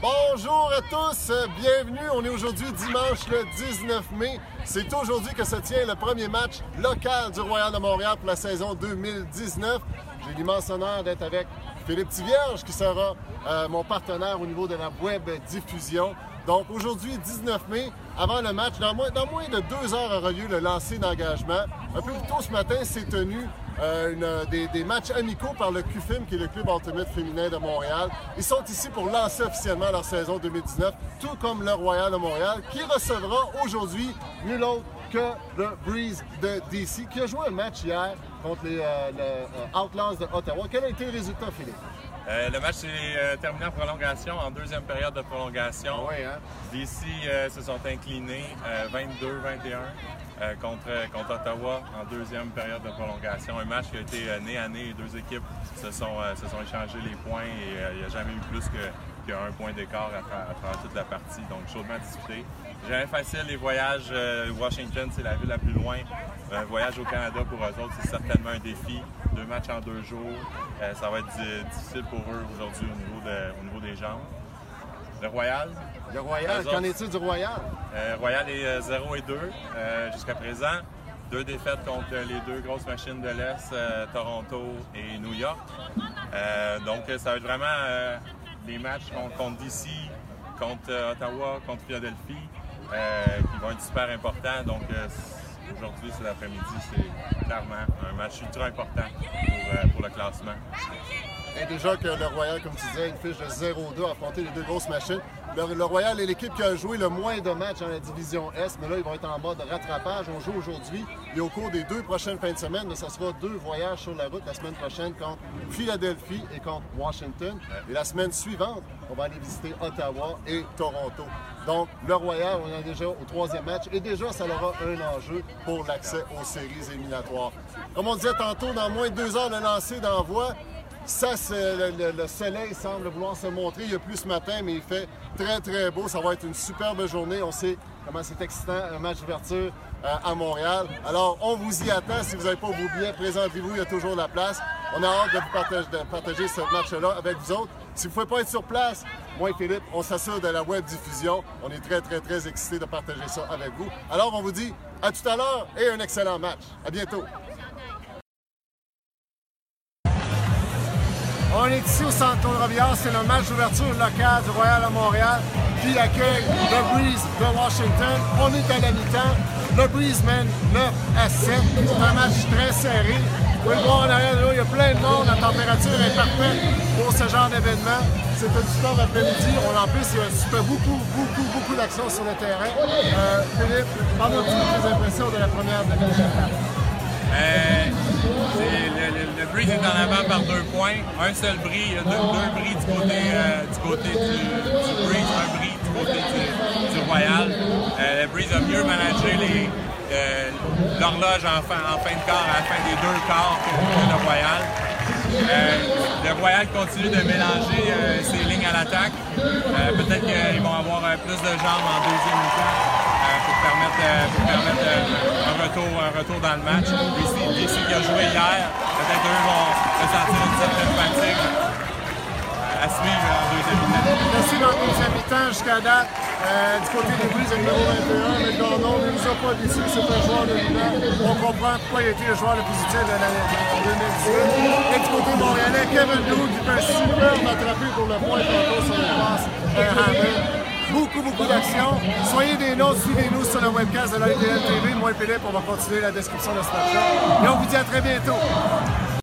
Bonjour à tous, bienvenue. On est aujourd'hui dimanche le 19 mai. C'est aujourd'hui que se tient le premier match local du Royal de Montréal pour la saison 2019. J'ai l'immense honneur d'être avec Philippe Tivierge qui sera euh, mon partenaire au niveau de la web diffusion. Donc aujourd'hui, 19 mai, avant le match, dans moins, de deux heures aura lieu le lancer d'engagement. Un peu plus tôt ce matin, s'est tenu euh, une, des, des, matchs amicaux par le QFIM, qui est le club ultimate féminin de Montréal. Ils sont ici pour lancer officiellement leur saison 2019, tout comme le Royal de Montréal, qui recevra aujourd'hui nul autre que le Breeze de DC, qui a joué un match hier contre les euh, le, euh, Outlaws de Ottawa. Quel a été le résultat, Philippe? Euh, le match s'est euh, terminé en prolongation, en deuxième période de prolongation. Ah oui, hein? DC euh, se sont inclinés 22-21 contre, contre Ottawa en deuxième période de prolongation. Un match qui a été nez à nez. Deux équipes se sont, se sont échangés les points et il n'y a jamais eu plus qu'un point d'écart à, tra travers toute la partie. Donc chaudement disputé. Jamais facile, les voyages. Washington, c'est la ville la plus loin. Un voyage au Canada pour eux autres, c'est certainement un défi. Deux matchs en deux jours. Euh, ça va être difficile pour eux aujourd'hui au, niveau au niveau des jambes. Le Royal. Le Royal, qu'en est-il du Royal? Euh, Royal est euh, 0 et 2 jusqu'à présent. Deux défaites contre les deux grosses machines de l'Est, Toronto et New York. donc ça va être vraiment des matchs contre, contre DC, contre Ottawa, contre Philadelphie, qui vont être super importants. Donc aujourd'hui, c'est l'après-midi, c'est clairement un match ultra important pour, euh, pour le classement. Et déjà que le Royal, comme tu disais, une fiche de 0-2 à affronter les deux grosses machines. Le, le, Royal est l'équipe qui a joué le moins de matchs dans la division Est, mais là, ils vont être en mode rattrapage. On joue aujourd'hui et au cours des deux prochaines fins de semaine, ça sera deux voyages sur la route la semaine prochaine contre Philadelphie et contre Washington. Et la semaine suivante, on va aller visiter Ottawa et Toronto. Donc, le Royal, on est déjà au troisième match et déjà, ça aura un enjeu pour l'accès aux séries éliminatoires. Comme on disait tantôt, dans moins de deux heures de lancer d'envoi, ça, le, le, le, soleil semble vouloir se montrer. Il y a plus ce matin, mais il fait très, très beau. Ça va être une superbe journée. On sait comment c'est excitant, un match d'ouverture euh, à Montréal. Alors, on vous y attend. Si vous n'avez pas vos billets, présentez-vous. Il y a toujours la place. On a hâte de vous partager ce match-là avec vous autres. Si vous ne pouvez pas être sur place, moi et Philippe, on s'assure de la web diffusion. On est très, très, très excités de partager ça avec vous. Alors, on vous dit à tout à l'heure et un excellent match. À bientôt. On est ici au Centre Robillard, c'est le match d'ouverture local du Royal à Montréal qui accueille le Breeze de Washington. On est à la mi-temps. Le Breeze mène 9 à 7. C'est un match très serré. Vous pouvez le voir en arrière de il y a plein de monde. La température est parfaite pour ce genre d'événement. C'est un super après-midi. On en plus, il y a beaucoup, beaucoup, beaucoup d'actions sur le terrain. Euh, Philippe, parle-nous de tes impressions de la première demi-étape. Euh, le, Breeze est en avant par deux points. Un seul bris, deux, deux bris du côté, euh, du, côté du, Breeze, un bris du côté du, Royal. Euh, le Breeze a mieux managé euh, l'horloge en fin, de quart, à la fin des deux quarts que, le Royal. le Royal continue de mélanger ses lignes à l'attaque. Peut-être qu'ils vont avoir plus de jambes en deuxième mi-temps pour permettre, un, retour, dans le match. DC qui a joué hier, peut-être eux vont ressentir une certaine fatigue à suivre en deuxième mi-temps. Merci dans le deuxième mi-temps jusqu'à date. Euh, du côté des Blues, le numéro 21, mais Gordon ne nous a pas déçu, c'est un joueur de Milan. On comprend pourquoi il a été le joueur le plus utile de l'année 2018. Et du côté montréalais, Kevin Lou qui fait un superbe attrapé pour le point tantôt sur le passe Hammer beaucoup, beaucoup d'actions. Soyez des nôtres, suivez-nous sur le webcast de l'ADL TV. Moi et Philippe, on va continuer la description de ce match-là. Et on vous dit à très bientôt.